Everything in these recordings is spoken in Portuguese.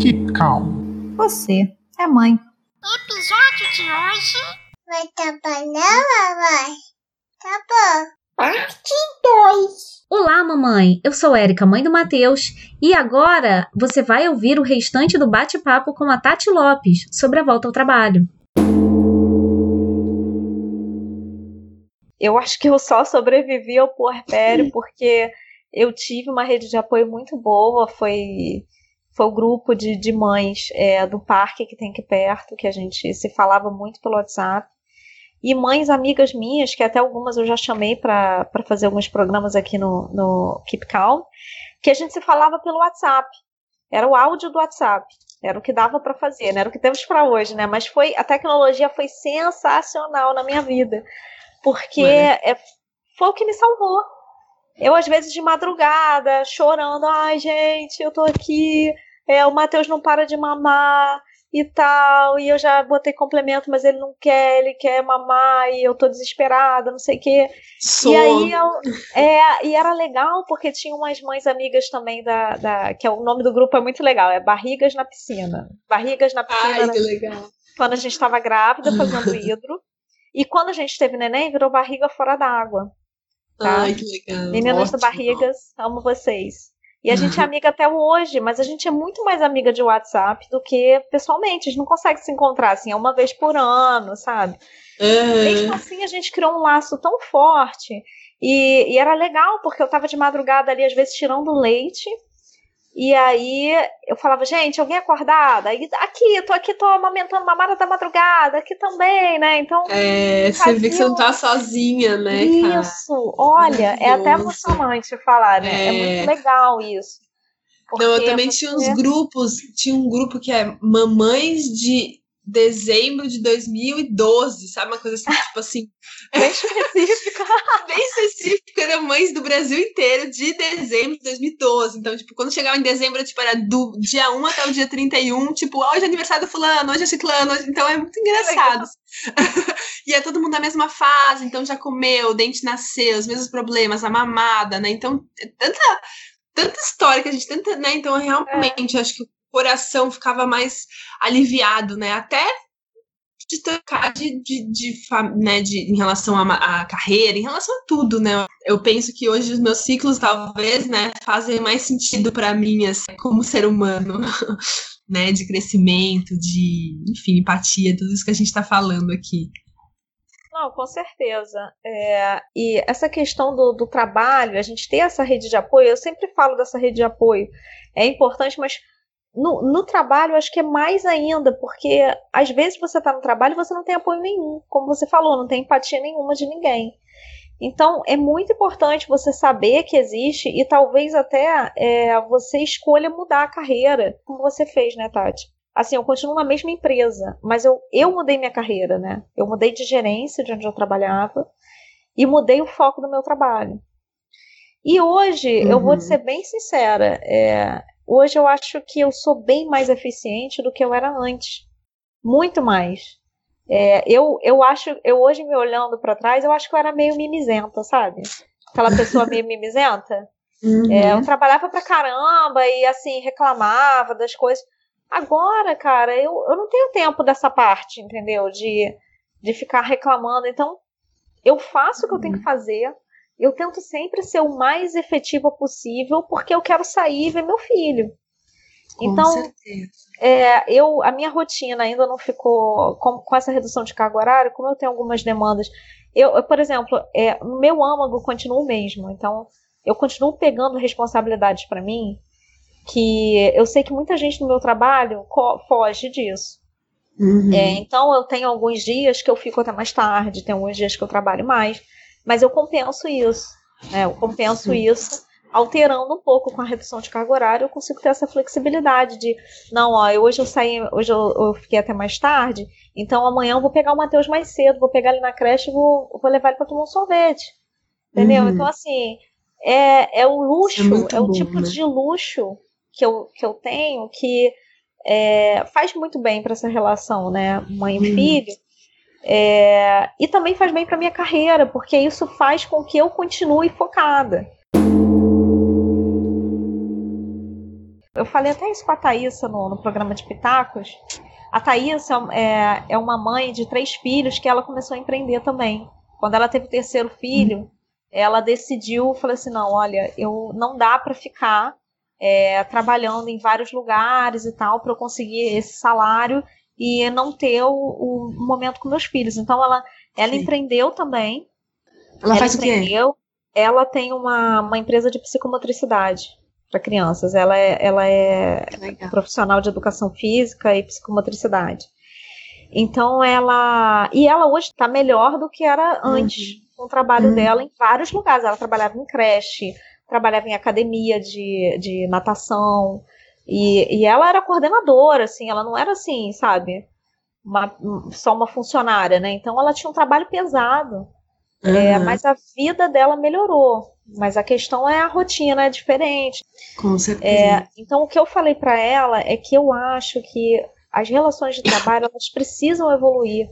Keep Calm. Você é mãe. Episódio de hoje. Vai trabalhar, mamãe? Tá bom. Parte 2. Olá, mamãe. Eu sou Érica, mãe do Matheus, e agora você vai ouvir o restante do bate-papo com a Tati Lopes sobre a volta ao trabalho. Eu acho que eu só sobrevivi ao puerpério porque eu tive uma rede de apoio muito boa, foi, foi o grupo de, de mães é, do parque que tem aqui perto, que a gente se falava muito pelo WhatsApp. E mães amigas minhas, que até algumas eu já chamei para fazer alguns programas aqui no, no Keep Calm, que a gente se falava pelo WhatsApp. Era o áudio do WhatsApp. Era o que dava para fazer, né? Era o que temos para hoje, né? Mas foi a tecnologia foi sensacional na minha vida, porque é, foi o que me salvou. Eu, às vezes, de madrugada, chorando, ai, gente, eu tô aqui, é, o Matheus não para de mamar e tal, e eu já botei complemento, mas ele não quer, ele quer mamar, e eu tô desesperada, não sei o quê. E aí, eu, é, e era legal, porque tinha umas mães amigas também da, da, que é, o nome do grupo é muito legal, é Barrigas na Piscina. Barrigas na Piscina. Ai, que legal. Quando a gente estava grávida, fazendo hidro. E quando a gente teve neném, virou barriga fora d'água. Tá? Ai, que legal. Meninas do Ótimo. Barrigas, amo vocês. E a gente é amiga até hoje, mas a gente é muito mais amiga de WhatsApp do que pessoalmente. A gente não consegue se encontrar assim, é uma vez por ano, sabe? Mesmo Aham. assim, a gente criou um laço tão forte. E, e era legal, porque eu tava de madrugada ali, às vezes, tirando leite. E aí eu falava, gente, alguém acordada? E aqui, tô aqui, tô amamentando mamada da madrugada, aqui também, né? Então, É, você vê que você não tá sozinha, né, cara? isso, olha, é até emocionante falar, né? É, É. muito legal isso. Não, eu também você- tinha uns grupos, tinha um grupo que é Mamães de dezembro de 2012, sabe? Uma coisa assim, tipo assim, bem específica. bem específica, era Mães do Brasil inteiro de dezembro de 2012. Então, tipo, quando chegava em dezembro, tipo, era do dia 1 até o dia 31, tipo, hoje é aniversário do fulano, hoje é ciclano, hoje... então é muito engraçado. e é todo mundo na mesma fase, então já comeu, o dente nasceu, os mesmos problemas, a mamada, né? Então, é tanta, tanta história que a gente tenta, né? Então, realmente, eu acho que coração ficava mais aliviado, né? Até de trocar de, de, de, né, de, em relação à carreira, em relação a tudo, né? Eu penso que hoje os meus ciclos, talvez, né, fazem mais sentido para mim, assim, como ser humano, né? De crescimento, de, enfim, empatia, tudo isso que a gente está falando aqui. Não, com certeza. É, e essa questão do, do trabalho, a gente ter essa rede de apoio, eu sempre falo dessa rede de apoio, é importante, mas no, no trabalho acho que é mais ainda, porque às vezes você está no trabalho e você não tem apoio nenhum, como você falou, não tem empatia nenhuma de ninguém. Então é muito importante você saber que existe e talvez até é, você escolha mudar a carreira, como você fez, né, Tati? Assim, eu continuo na mesma empresa, mas eu, eu mudei minha carreira, né? Eu mudei de gerência de onde eu trabalhava e mudei o foco do meu trabalho. E hoje, eu vou Uhum. ser bem sincera, é, hoje eu acho que eu sou bem mais eficiente do que eu era antes. Muito mais. É, eu, eu acho, eu hoje me olhando para trás, eu acho que eu era meio mimizenta, sabe? Aquela pessoa meio mimizenta. É, eu trabalhava pra caramba e assim, reclamava das coisas. Agora, cara, eu, eu não tenho tempo dessa parte, entendeu? De, de ficar reclamando. Então, eu faço o que eu tenho que fazer. Eu tento sempre ser o mais efetiva possível, porque eu quero sair e ver meu filho. Então, Com certeza. é, eu, a minha rotina ainda não ficou com, com essa redução de carga horária, como eu tenho algumas demandas. Eu, eu, por exemplo, é, o meu âmago continua o mesmo, então eu continuo pegando responsabilidades para mim que eu sei que muita gente no meu trabalho foge disso. Uhum. É, então eu tenho alguns dias que eu fico até mais tarde, tem alguns dias que eu trabalho mais, mas eu compenso isso. né? Eu compenso isso alterando um pouco com a redução de carga horária, eu consigo ter essa flexibilidade de, não, ó, eu- hoje eu saí, hoje eu, eu fiquei até mais tarde, então amanhã eu vou pegar o Matheus mais cedo, vou pegar ele na creche e vou, vou levar ele para tomar um sorvete. Entendeu? Uhum. Então, assim, é, é o luxo, É é o bom, tipo né? de luxo que eu, que eu tenho que é, faz muito bem para essa relação, né? Mãe e Uhum. filho. É, e também faz bem para minha carreira, porque isso faz com que eu continue focada. Eu falei até isso com a Thaísa no, no programa de Pitacos. A Thaísa é, é uma mãe de três filhos que ela começou a empreender também. Quando ela teve o terceiro filho, ela decidiu, falou assim, não, olha, eu não dá para ficar é, trabalhando em vários lugares e tal para eu conseguir esse salário e não ter o, o, momento com meus filhos. Então ela, ela empreendeu também. Ela, ela faz empreendeu, o quê? Ela tem uma, uma empresa de psicomotricidade para crianças. Ela é, ela é profissional de educação física e psicomotricidade. Então ela. E ela hoje está melhor do que era antes, uhum. com o trabalho uhum. dela em vários lugares. Ela trabalhava em creche, trabalhava em academia de, de natação. E, e ela era coordenadora, assim, ela não era assim, sabe? Uma, só uma funcionária, né? Então ela tinha um trabalho pesado. Uhum. É, mas a vida dela melhorou. Mas a questão é a rotina é diferente. Com certeza. É, então o que eu falei para ela é que eu acho que as relações de trabalho elas precisam evoluir.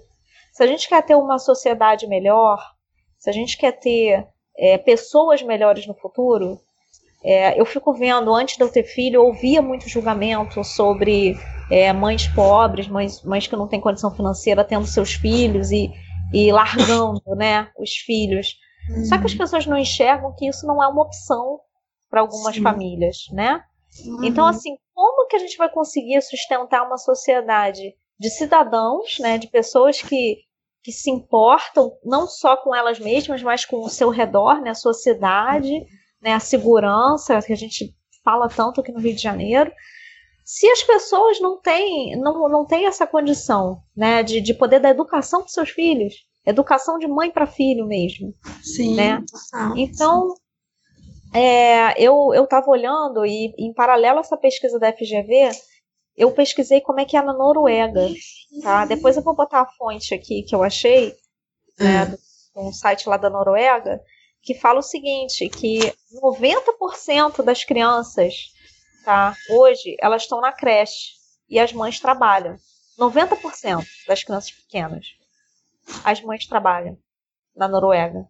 Se a gente quer ter uma sociedade melhor, se a gente quer ter é, pessoas melhores no futuro, é, eu fico vendo, antes de eu ter filho, eu ouvia muito julgamento sobre é, mães pobres, mães, mães que não têm condição financeira tendo seus filhos e, e largando né, os filhos. Uhum. Só que as uhum. pessoas não enxergam que isso não é uma opção para algumas Sim. famílias, né? Uhum. Então, assim, como que a gente vai conseguir sustentar uma sociedade de cidadãos, né, de pessoas que, que se importam não só com elas mesmas, mas com o seu redor, né, a sociedade, né, a segurança, que a gente fala tanto aqui no Rio de Janeiro, se as pessoas não têm, não, não têm essa condição né, de, de poder dar educação para seus filhos, educação de mãe para filho mesmo. Sim. Né? Então, é, eu estava olhando e, em paralelo a essa pesquisa da FGV, eu pesquisei como é que é na Noruega. Tá? Depois eu vou botar a fonte aqui que eu achei, né, um site lá da Noruega, que fala o seguinte, que 90% das crianças, tá, hoje, elas estão na creche e as mães trabalham. 90% das crianças pequenas as mães trabalham na Noruega.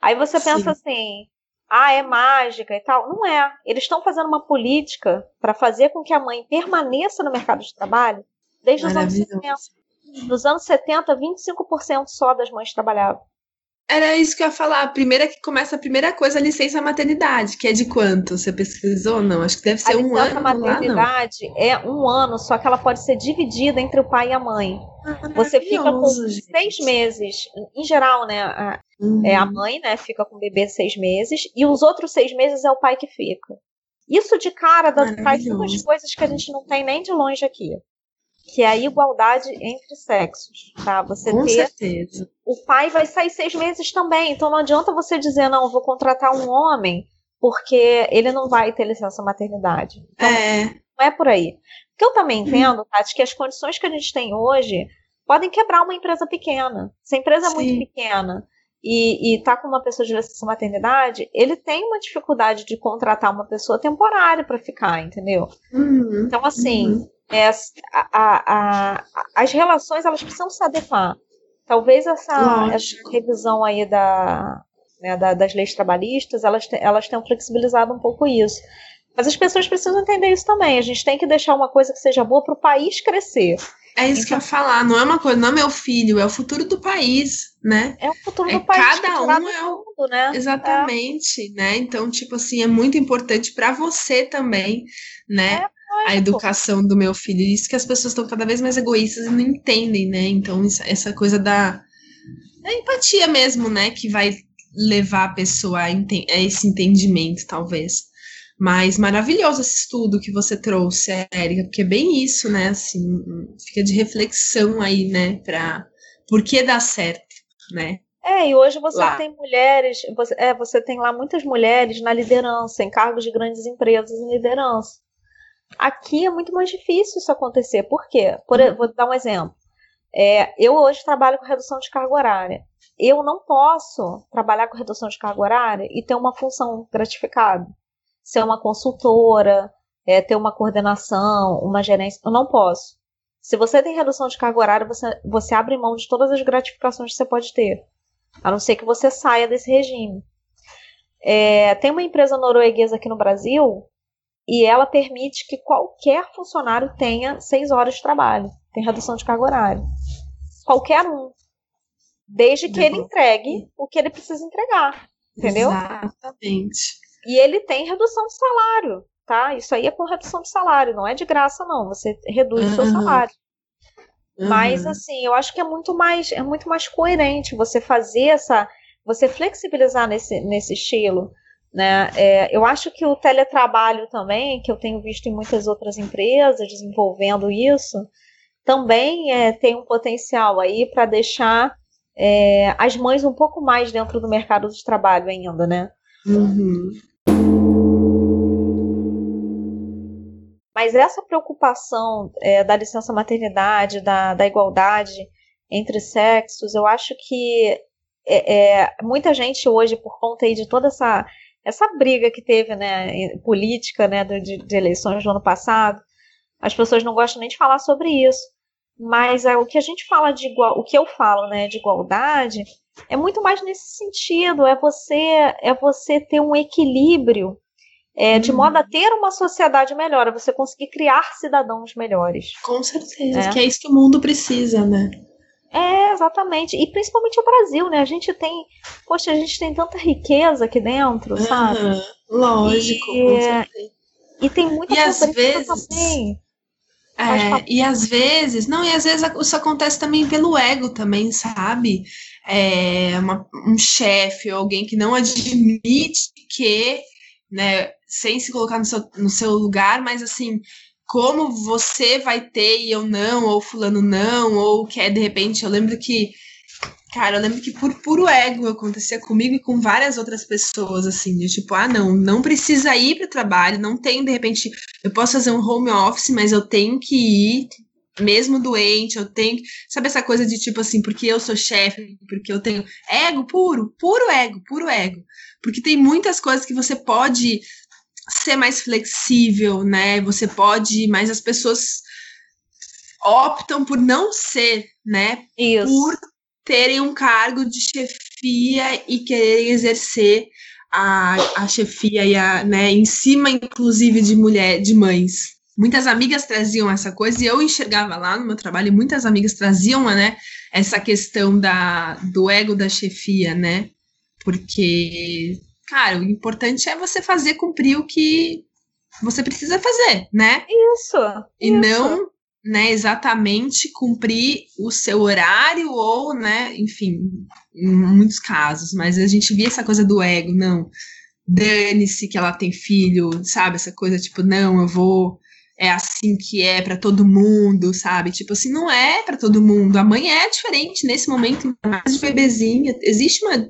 Aí você Sim. pensa assim, ah, é mágica e tal. Não é. Eles estão fazendo uma política para fazer com que a mãe permaneça no mercado de trabalho desde os anos 70. Nos anos 70, 25% só das mães trabalhavam. Era isso que eu ia falar. A primeira que começa a primeira coisa, a licença maternidade, que é de quanto? Você pesquisou? Não, acho que deve ser a um ano. A licença maternidade lá, é um ano, só que ela pode ser dividida entre o pai e a mãe. Ah, Você fica com gente. seis meses, em geral, né? A, uhum. é a mãe, né? Fica com o bebê seis meses, e os outros seis meses é o pai que fica. Isso de cara traz duas coisas que a gente não tem nem de longe aqui que é a igualdade entre sexos, tá? Você Com ter certeza. o pai vai sair seis meses também, então não adianta você dizer não, vou contratar um homem porque ele não vai ter licença maternidade. Então, é. Não é por aí. O que eu também entendo, Tati, que as condições que a gente tem hoje podem quebrar uma empresa pequena. Se a empresa Sim. é muito pequena e, está com uma pessoa de licença maternidade, ele tem uma dificuldade de contratar uma pessoa temporária para ficar, entendeu? Uhum. Então, assim, uhum é, a, a, a, as relações elas precisam se adequar. Talvez essa, essa revisão aí da, né, da, das leis trabalhistas, elas, elas tenham flexibilizado um pouco isso. Mas as pessoas precisam entender isso também. A gente tem que deixar uma coisa que seja boa para o país crescer. É isso então, que eu ia falar, não é uma coisa, não é meu filho, é o futuro do país, né? É o futuro é, do país. Cada um é o mundo, né? Exatamente, é. né? Então, tipo assim, é muito importante para você também, né? É a educação do meu filho. Isso que as pessoas estão cada vez mais egoístas e não entendem, né? Então, essa coisa da, da empatia mesmo, né? Que vai levar a pessoa a, a esse entendimento, talvez. Mas maravilhoso esse estudo que você trouxe, Érica, porque é bem isso, né? Assim, fica de reflexão aí, né? Pra por que dá certo, né? É, e hoje você lá. tem mulheres, você, é, você tem lá muitas mulheres na liderança, em cargos de grandes empresas em liderança. Aqui é muito mais difícil isso acontecer. Por quê? Por, vou dar um exemplo. É, eu hoje trabalho com redução de carga horária. Eu não posso trabalhar com redução de carga horária e ter uma função gratificada. Ser uma consultora, é, ter uma coordenação, uma gerência. Eu não posso. Se você tem redução de carga horária, você, você abre mão de todas as gratificações que você pode ter. A não ser que você saia desse regime. É, tem uma empresa norueguesa aqui no Brasil e ela permite que qualquer funcionário tenha seis horas de trabalho, tem redução de carga horária. Qualquer um. Desde que ele entregue o que ele precisa entregar. Entendeu? Exatamente. E ele tem redução de salário, tá? Isso aí é com redução de salário, não é de graça, não. Você reduz o seu Uhum. salário. Mas Uhum. assim, eu acho que é muito mais é muito mais coerente você fazer essa você flexibilizar nesse, nesse estilo, né? É, eu acho que o teletrabalho também, que eu tenho visto em muitas outras empresas desenvolvendo isso, também é, tem um potencial aí para deixar é, as mães um pouco mais dentro do mercado de trabalho ainda, né? Uhum. Mas essa preocupação é, da licença maternidade, da, da igualdade entre sexos, eu acho que é, é, muita gente hoje, por conta aí de toda essa, essa briga que teve, né, política, né, de, de eleições do ano passado, as pessoas não gostam nem de falar sobre isso. Mas é, o que a gente fala de igual, o que eu falo, né, de igualdade, é muito mais nesse sentido, é você é você ter um equilíbrio é, de Uhum. modo a ter uma sociedade melhor, é você conseguir criar cidadãos melhores. Com certeza, É. que é isso que o mundo precisa, né? É, exatamente. E principalmente o Brasil, né? A gente tem, poxa, a gente tem tanta riqueza aqui dentro, sabe? Aham, Lógico, E- certeza. E tem muita E às vezes- também. É, e às vezes, não, e às vezes isso acontece também pelo ego também, sabe? É, uma- um chefe ou alguém que não admite que, né, sem se colocar no seu, no seu lugar, mas assim, como você vai ter e eu não, ou fulano não, ou quer de repente, eu lembro que, cara, eu lembro que por puro ego acontecia comigo e com várias outras pessoas, assim, de tipo, ah, não, não precisa ir para o trabalho, não tem, de repente, eu posso fazer um home office, mas eu tenho que ir, mesmo doente, eu tenho. Sabe essa coisa de tipo assim, porque eu sou chefe, porque eu tenho. Ego puro, puro ego, puro ego. Porque tem muitas coisas que você pode ser mais flexível, né? Você pode, mas as pessoas optam por não ser, né? Isso. Por terem um cargo de chefia e quererem exercer a, a chefia e a, né, em cima, inclusive, de mulher, de mães. Muitas amigas traziam essa coisa e eu enxergava lá no meu trabalho, muitas amigas traziam, né, essa questão da, do ego da chefia, né? Porque, cara, o importante é você fazer cumprir o que você precisa fazer, né? Isso. E isso. não, né, exatamente cumprir o seu horário ou, né, enfim, em muitos casos, mas a gente via essa coisa do ego, não, dane-se que ela tem filho, sabe, essa coisa tipo, não, eu vou, é assim que é para todo mundo, sabe, tipo assim, não é para todo mundo, a mãe é diferente nesse momento, mais de bebezinha, existe uma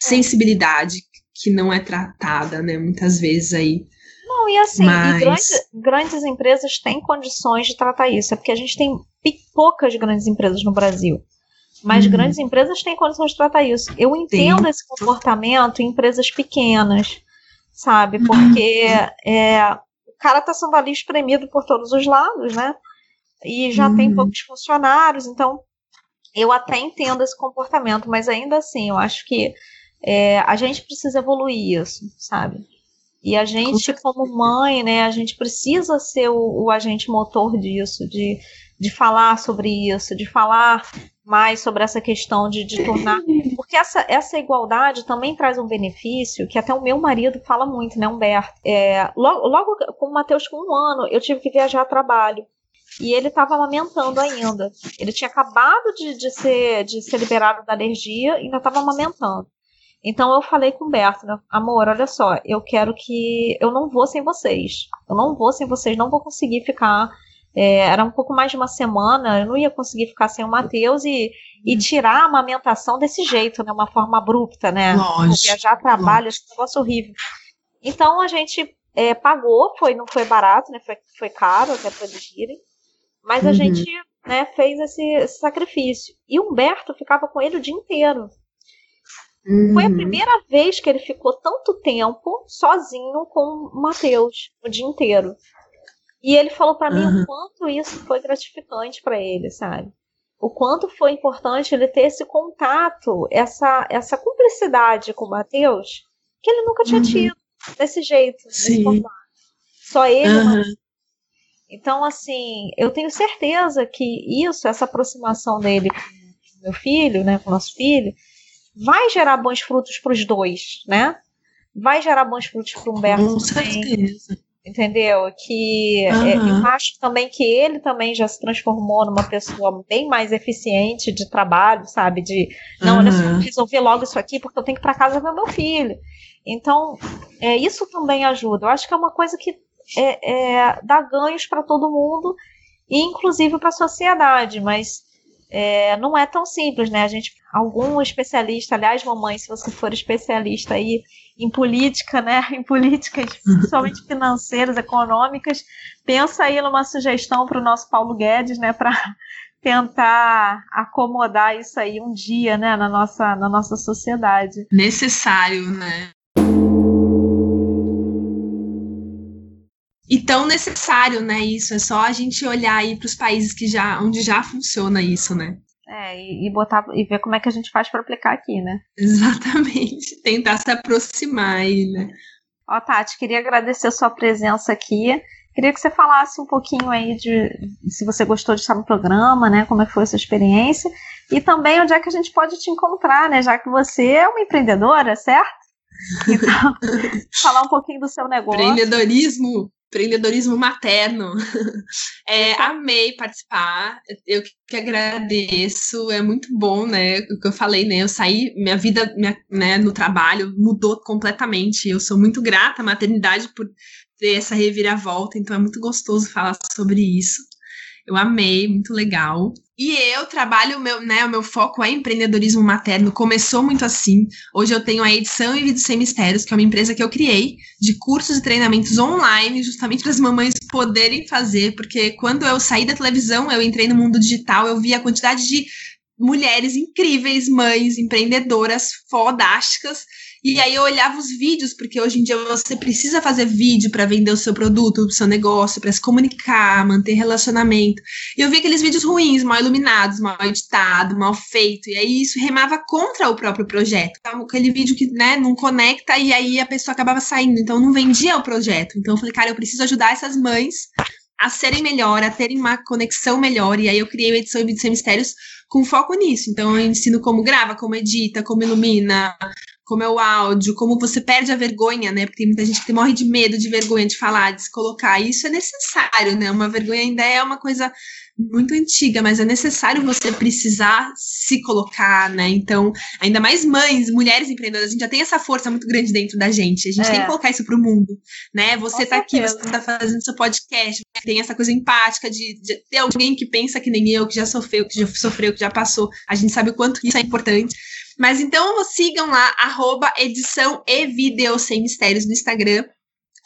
sensibilidade que não é tratada, né, muitas vezes aí, Não, e assim, Mas- e grandes, grandes empresas têm condições de tratar isso. É porque a gente tem poucas grandes empresas no Brasil. Mas Uhum. grandes empresas têm condições de tratar isso. Eu entendo esse comportamento em empresas pequenas, sabe? Porque é, o cara está sendo ali espremido por todos os lados, né? E já tem Uhum. poucos funcionários, então eu até entendo esse comportamento, mas ainda assim, eu acho que é, a gente precisa evoluir isso, sabe? E a gente, como mãe, né, a gente precisa ser o, o agente motor disso, de, de falar sobre isso, de falar mais sobre essa questão de, de tornar. Porque essa, essa igualdade também traz um benefício que até o meu marido fala muito, né, Humberto? É, logo, logo com o Matheus com um ano, eu tive que viajar a trabalho. E ele estava amamentando ainda. Ele tinha acabado de, de, ser, de ser liberado da alergia e ainda estava amamentando. Então eu falei com o Berto, né? Amor, olha só, eu quero que. Eu não vou sem vocês. Eu não vou sem vocês, não vou conseguir ficar. é, era um pouco mais de uma semana, eu não ia conseguir ficar sem o Matheus e, e tirar a amamentação desse jeito, né? Uma forma abrupta, né? Lógico, Viajar trabalho, esse negócio horrível. Então a gente é, pagou, foi, não foi barato, né? Foi, foi caro até para eles irem. Mas a Uhum. gente né, fez esse, esse sacrifício. E o Humberto ficava com ele o dia inteiro. Foi a Uhum. primeira vez que ele ficou tanto tempo sozinho com o Matheus, o dia inteiro. E ele falou pra mim Uhum. o quanto isso foi gratificante pra ele, sabe? O quanto foi importante ele ter esse contato, essa, essa cumplicidade com o Matheus, que ele nunca tinha Uhum. tido desse jeito, desse Sim. formato. Só ele. Aham. Então, assim, eu tenho certeza que isso, essa aproximação dele com meu filho, né, com nosso filho, vai gerar bons frutos para os dois, né? Vai gerar bons frutos para o Humberto Com também, certeza. entendeu? Que é, Aham. eu acho também que ele também já se transformou numa pessoa bem mais eficiente de trabalho, sabe? De não, olha só, resolver logo isso aqui porque eu tenho que ir para casa ver meu filho. Então, é, isso também ajuda. Eu acho que é uma coisa que é, é, dá ganhos para todo mundo, e inclusive para a sociedade, mas é, não é tão simples, né? A gente, algum especialista, aliás, mamãe, se você for especialista aí em política, né? Em políticas, principalmente financeiras, econômicas, pensa aí numa sugestão para o nosso Paulo Guedes, né? Para tentar acomodar isso aí um dia, né? Na nossa, na nossa sociedade. Necessário, né? E tão necessário, né? Isso é só a gente olhar aí para os países que já, onde já funciona isso, né? É, e, e botar e ver como é que a gente faz para aplicar aqui, né? Exatamente. Tentar se aproximar aí, né? Ó, Tati, queria agradecer a sua presença aqui. Queria que você falasse um pouquinho aí de se você gostou de estar no programa, né? Como é que foi a sua experiência. E também onde é que a gente pode te encontrar, né? Já que você é uma empreendedora, certo? Então, falar um pouquinho do seu negócio. Empreendedorismo, empreendedorismo materno. É, amei participar. Eu que agradeço. É muito bom, né? O que eu falei, né? Eu saí, minha vida minha, né, no trabalho mudou completamente. Eu sou muito grata à maternidade por ter essa reviravolta, então é muito gostoso falar sobre isso. Eu amei, muito legal. E eu trabalho, meu, né, o meu foco é empreendedorismo materno. Começou muito assim. Hoje eu tenho a Edição e Vídeos Sem Mistérios, que é uma empresa que eu criei de cursos e treinamentos online, justamente para as mamães poderem fazer, porque quando eu saí da televisão, eu entrei no mundo digital, eu vi a quantidade de mulheres incríveis, mães, empreendedoras fodásticas. E aí eu olhava os vídeos, porque hoje em dia você precisa fazer vídeo para vender o seu produto, o seu negócio, para se comunicar, manter relacionamento. E eu vi aqueles vídeos ruins, mal iluminados, mal editado, mal feito. E aí isso remava contra o próprio projeto. Então, aquele vídeo que né, não conecta e aí a pessoa acabava saindo. Então não vendia o projeto. Então eu falei, cara, eu preciso ajudar essas mães a serem melhor, a terem uma conexão melhor. E aí eu criei a edição Vídeos Sem Mistérios com foco nisso. Então eu ensino como grava, como edita, como ilumina, como é o áudio, como você perde a vergonha, né? Porque tem muita gente que morre de medo, de vergonha de falar, de se colocar. Isso é necessário, né? Uma vergonha ainda é uma coisa muito antiga, mas é necessário você precisar se colocar, né? Então, ainda mais mães, mulheres empreendedoras, a gente já tem essa força muito grande dentro da gente. A gente É. tem que colocar isso pro mundo, né? Você Com tá aqui, certeza. você tá fazendo seu podcast, tem essa coisa empática de, de ter alguém que pensa que nem eu, que já sofreu, que já sofreu, que já passou. A gente sabe o quanto isso é importante. Mas então sigam lá, arroba edição e vídeo sem mistérios no Instagram.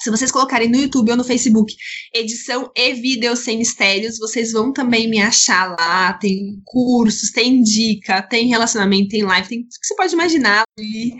Se vocês colocarem no YouTube ou no Facebook, edição e vídeo sem mistérios, vocês vão também me achar lá. Tem cursos, tem dica, tem relacionamento, tem live, tem tudo que você pode imaginar ali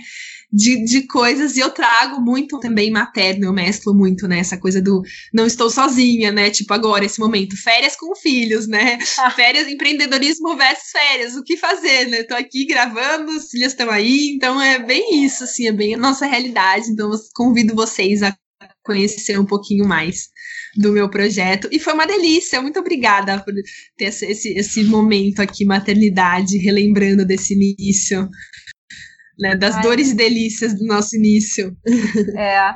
de, de coisas. E eu trago muito também materno, eu mesclo muito, né? Essa coisa do não estou sozinha, né? Tipo agora, esse momento, férias com filhos, né? Férias, empreendedorismo versus férias, o que fazer, né? Tô aqui gravando, os filhos estão aí, então é bem isso, assim, é bem a nossa realidade. Então, convido vocês a conhecer um pouquinho mais do meu projeto. E foi uma delícia, muito obrigada por ter esse, esse, esse momento aqui, maternidade, relembrando desse início, né? Das Ai. dores e delícias do nosso início. É.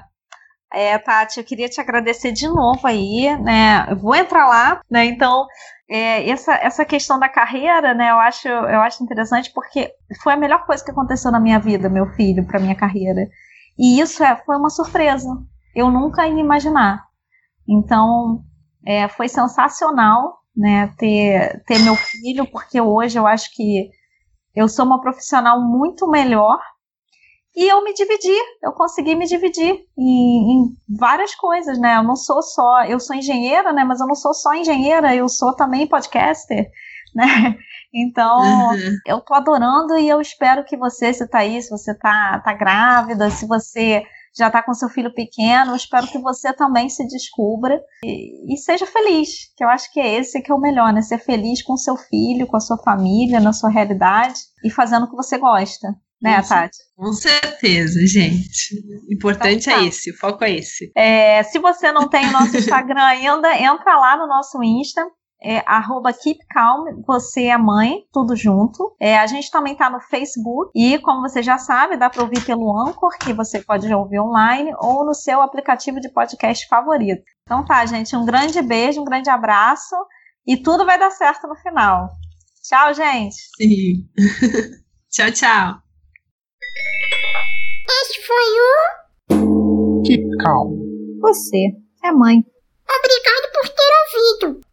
É, Tati, eu queria te agradecer de novo aí, né? Eu vou entrar lá, né? Então, é, essa, essa questão da carreira, né? Eu acho, eu acho interessante porque foi a melhor coisa que aconteceu na minha vida, meu filho, para minha carreira. E isso é, foi uma surpresa. Eu nunca ia imaginar. Então, é, foi sensacional, né? Ter, ter meu filho, porque hoje eu acho que eu sou uma profissional muito melhor e eu me dividi, eu consegui me dividir em, em, várias coisas, né? Eu não sou só, eu sou engenheira, né? Mas eu não sou só engenheira, eu sou também podcaster, né? Então, uhum. eu tô adorando e eu espero que você, se tá aí, se você tá, tá grávida, se você já tá com seu filho pequeno, espero que você também se descubra e, e, seja feliz, que eu acho que é esse que é o melhor, né? Ser feliz com seu filho, com a sua família, na sua realidade e fazendo o que você gosta. Né, Isso. Tati? Com certeza, gente. O importante Então tá. é esse, o foco é esse. É, se você não tem o nosso Instagram ainda, entra lá no nosso Insta. É, arroba Keep Calm, você é mãe, tudo junto. É, a gente também tá no Facebook e, como você já sabe, dá para ouvir pelo Anchor, que você pode ouvir online, ou no seu aplicativo de podcast favorito. Então tá, gente, um grande beijo, um grande abraço e tudo vai dar certo no final. Tchau, gente! Sim. tchau, tchau. Este foi o Keep calm. Você é mãe. Obrigado por ter ouvido.